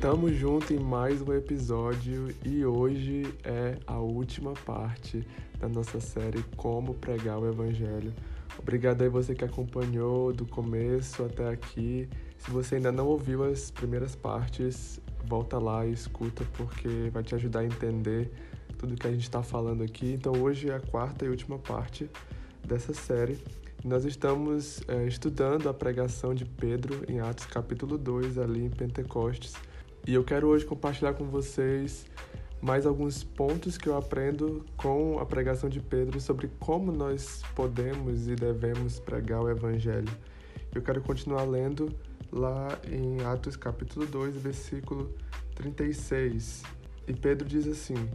Tamo junto em mais um episódio e hoje é a última parte da nossa série Como Pregar o Evangelho. Obrigado aí você que acompanhou do começo até aqui. Se você ainda não ouviu as primeiras partes, volta lá e escuta porque vai te ajudar a entender tudo que a gente está falando aqui. Então hoje é a quarta e última parte dessa série. Nós estamos é, estudando a pregação de Pedro em Atos capítulo 2, ali em Pentecostes. E eu quero hoje compartilhar com vocês mais alguns pontos que eu aprendo com a pregação de Pedro sobre como nós podemos e devemos pregar o Evangelho. Eu quero continuar lendo lá em Atos capítulo 2, versículo 36. E Pedro diz assim: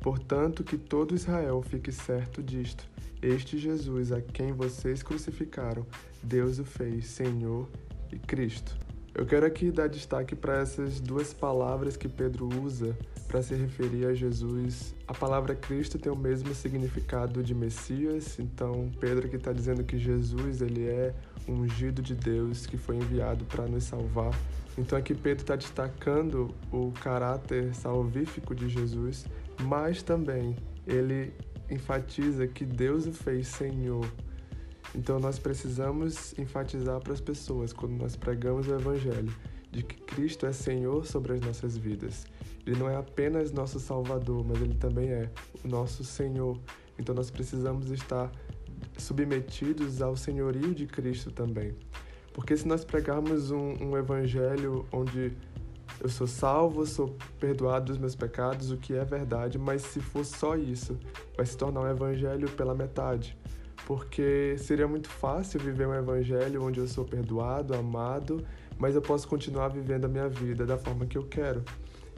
Portanto, que todo Israel fique certo disto: este Jesus a quem vocês crucificaram, Deus o fez Senhor e Cristo. Eu quero aqui dar destaque para essas duas palavras que Pedro usa para se referir a Jesus. A palavra Cristo tem o mesmo significado de Messias, então Pedro aqui está dizendo que Jesus ele é um ungido de Deus que foi enviado para nos salvar. Então aqui Pedro está destacando o caráter salvífico de Jesus, mas também ele enfatiza que Deus o fez Senhor. Então nós precisamos enfatizar para as pessoas quando nós pregamos o evangelho de que Cristo é Senhor sobre as nossas vidas. Ele não é apenas nosso Salvador, mas ele também é o nosso Senhor. Então nós precisamos estar submetidos ao senhorio de Cristo também. Porque se nós pregarmos um, um evangelho onde eu sou salvo, sou perdoado dos meus pecados, o que é verdade, mas se for só isso, vai se tornar um evangelho pela metade. Porque seria muito fácil viver um evangelho onde eu sou perdoado, amado, mas eu posso continuar vivendo a minha vida da forma que eu quero.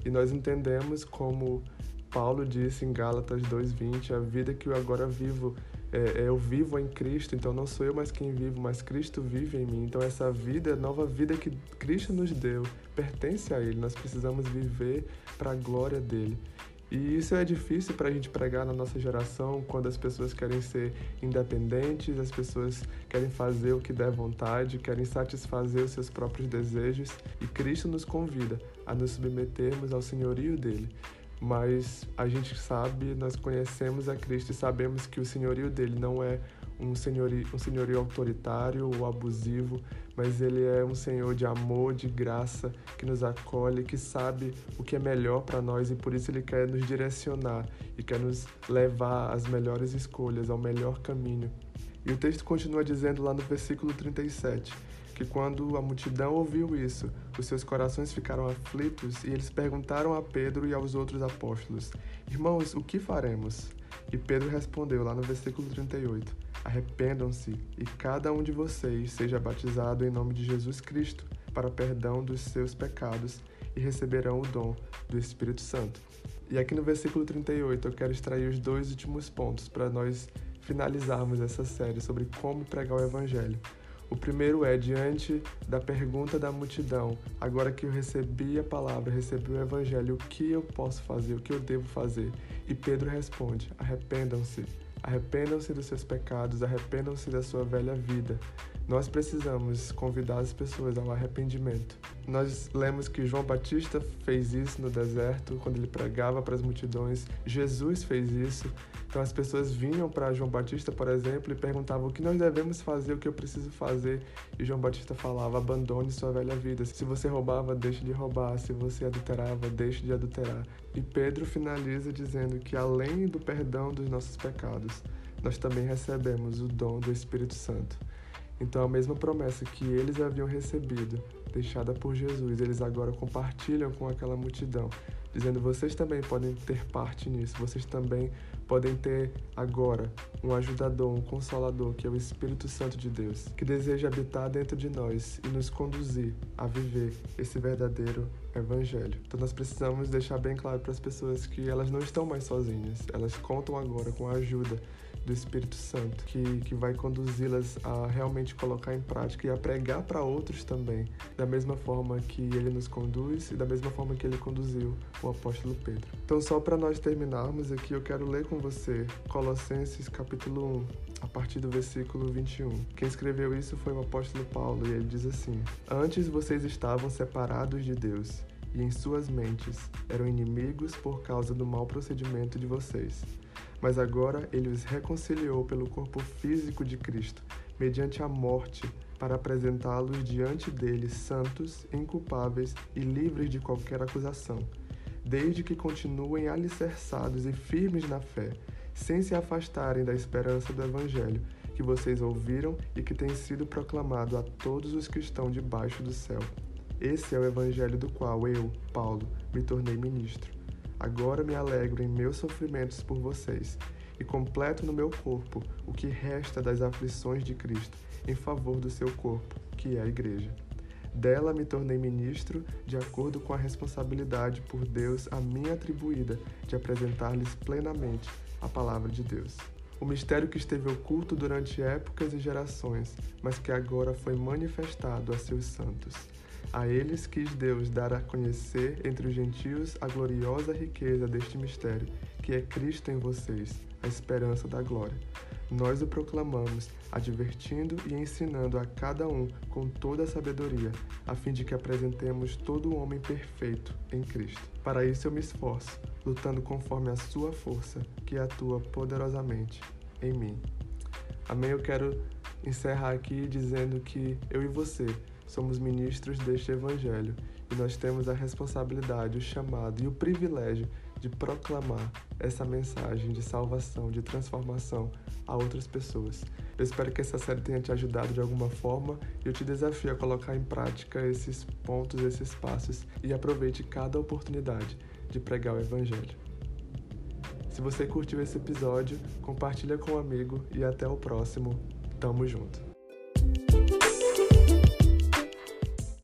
E nós entendemos como Paulo disse em Gálatas 2:20, a vida que eu agora vivo é, é, eu vivo em Cristo, então não sou eu mais quem vivo, mas Cristo vive em mim. Então essa vida, nova vida que Cristo nos deu, pertence a Ele. Nós precisamos viver para a glória dele. E isso é difícil para a gente pregar na nossa geração, quando as pessoas querem ser independentes, as pessoas querem fazer o que der vontade, querem satisfazer os seus próprios desejos. E Cristo nos convida a nos submetermos ao senhorio dele mas a gente sabe, nós conhecemos a Cristo e sabemos que o senhorio dele não é um senhorio, um senhorio autoritário ou abusivo, mas ele é um senhor de amor, de graça, que nos acolhe, que sabe o que é melhor para nós e por isso ele quer nos direcionar e quer nos levar às melhores escolhas, ao melhor caminho. E o texto continua dizendo lá no versículo 37 que quando a multidão ouviu isso, os seus corações ficaram aflitos e eles perguntaram a Pedro e aos outros apóstolos: Irmãos, o que faremos? E Pedro respondeu lá no versículo 38: Arrependam-se e cada um de vocês seja batizado em nome de Jesus Cristo para perdão dos seus pecados e receberão o dom do Espírito Santo. E aqui no versículo 38 eu quero extrair os dois últimos pontos para nós finalizarmos essa série sobre como pregar o Evangelho. O primeiro é diante da pergunta da multidão, agora que eu recebi a palavra, recebi o evangelho, o que eu posso fazer, o que eu devo fazer? E Pedro responde: arrependam-se, arrependam-se dos seus pecados, arrependam-se da sua velha vida. Nós precisamos convidar as pessoas ao arrependimento. Nós lemos que João Batista fez isso no deserto, quando ele pregava para as multidões. Jesus fez isso. Então as pessoas vinham para João Batista, por exemplo, e perguntavam o que nós devemos fazer, o que eu preciso fazer. E João Batista falava: abandone sua velha vida. Se você roubava, deixe de roubar. Se você adulterava, deixe de adulterar. E Pedro finaliza dizendo que além do perdão dos nossos pecados, nós também recebemos o dom do Espírito Santo. Então, a mesma promessa que eles haviam recebido, deixada por Jesus, eles agora compartilham com aquela multidão, dizendo: vocês também podem ter parte nisso, vocês também podem ter agora um ajudador, um consolador, que é o Espírito Santo de Deus, que deseja habitar dentro de nós e nos conduzir a viver esse verdadeiro evangelho. Então nós precisamos deixar bem claro para as pessoas que elas não estão mais sozinhas, elas contam agora com a ajuda do Espírito Santo, que, que vai conduzi-las a realmente colocar em prática e a pregar para outros também, da mesma forma que ele nos conduz e da mesma forma que ele conduziu o apóstolo Pedro. Então, só para nós terminarmos aqui, eu quero ler com você Colossenses capítulo 1, a partir do versículo 21. Quem escreveu isso foi o apóstolo Paulo e ele diz assim: Antes vocês estavam separados de Deus e em suas mentes eram inimigos por causa do mau procedimento de vocês. Mas agora ele os reconciliou pelo corpo físico de Cristo, mediante a morte, para apresentá-los diante dele santos, inculpáveis e livres de qualquer acusação, desde que continuem alicerçados e firmes na fé, sem se afastarem da esperança do Evangelho que vocês ouviram e que tem sido proclamado a todos os que estão debaixo do céu. Esse é o Evangelho do qual eu, Paulo, me tornei ministro. Agora me alegro em meus sofrimentos por vocês e completo no meu corpo o que resta das aflições de Cristo em favor do seu corpo, que é a Igreja. Dela me tornei ministro de acordo com a responsabilidade por Deus a mim atribuída de apresentar-lhes plenamente a palavra de Deus. O mistério que esteve oculto durante épocas e gerações, mas que agora foi manifestado a seus santos. A eles quis Deus dar a conhecer entre os gentios a gloriosa riqueza deste mistério, que é Cristo em vocês, a esperança da glória. Nós o proclamamos, advertindo e ensinando a cada um com toda a sabedoria, a fim de que apresentemos todo o homem perfeito em Cristo. Para isso eu me esforço, lutando conforme a sua força, que atua poderosamente em mim. Amém. Eu quero encerrar aqui dizendo que eu e você somos ministros deste Evangelho e nós temos a responsabilidade, o chamado e o privilégio de proclamar essa mensagem de salvação, de transformação a outras pessoas. Eu espero que essa série tenha te ajudado de alguma forma e eu te desafio a colocar em prática esses pontos, esses passos e aproveite cada oportunidade de pregar o Evangelho. Se você curtiu esse episódio, compartilha com um amigo e até o próximo. Tamo junto!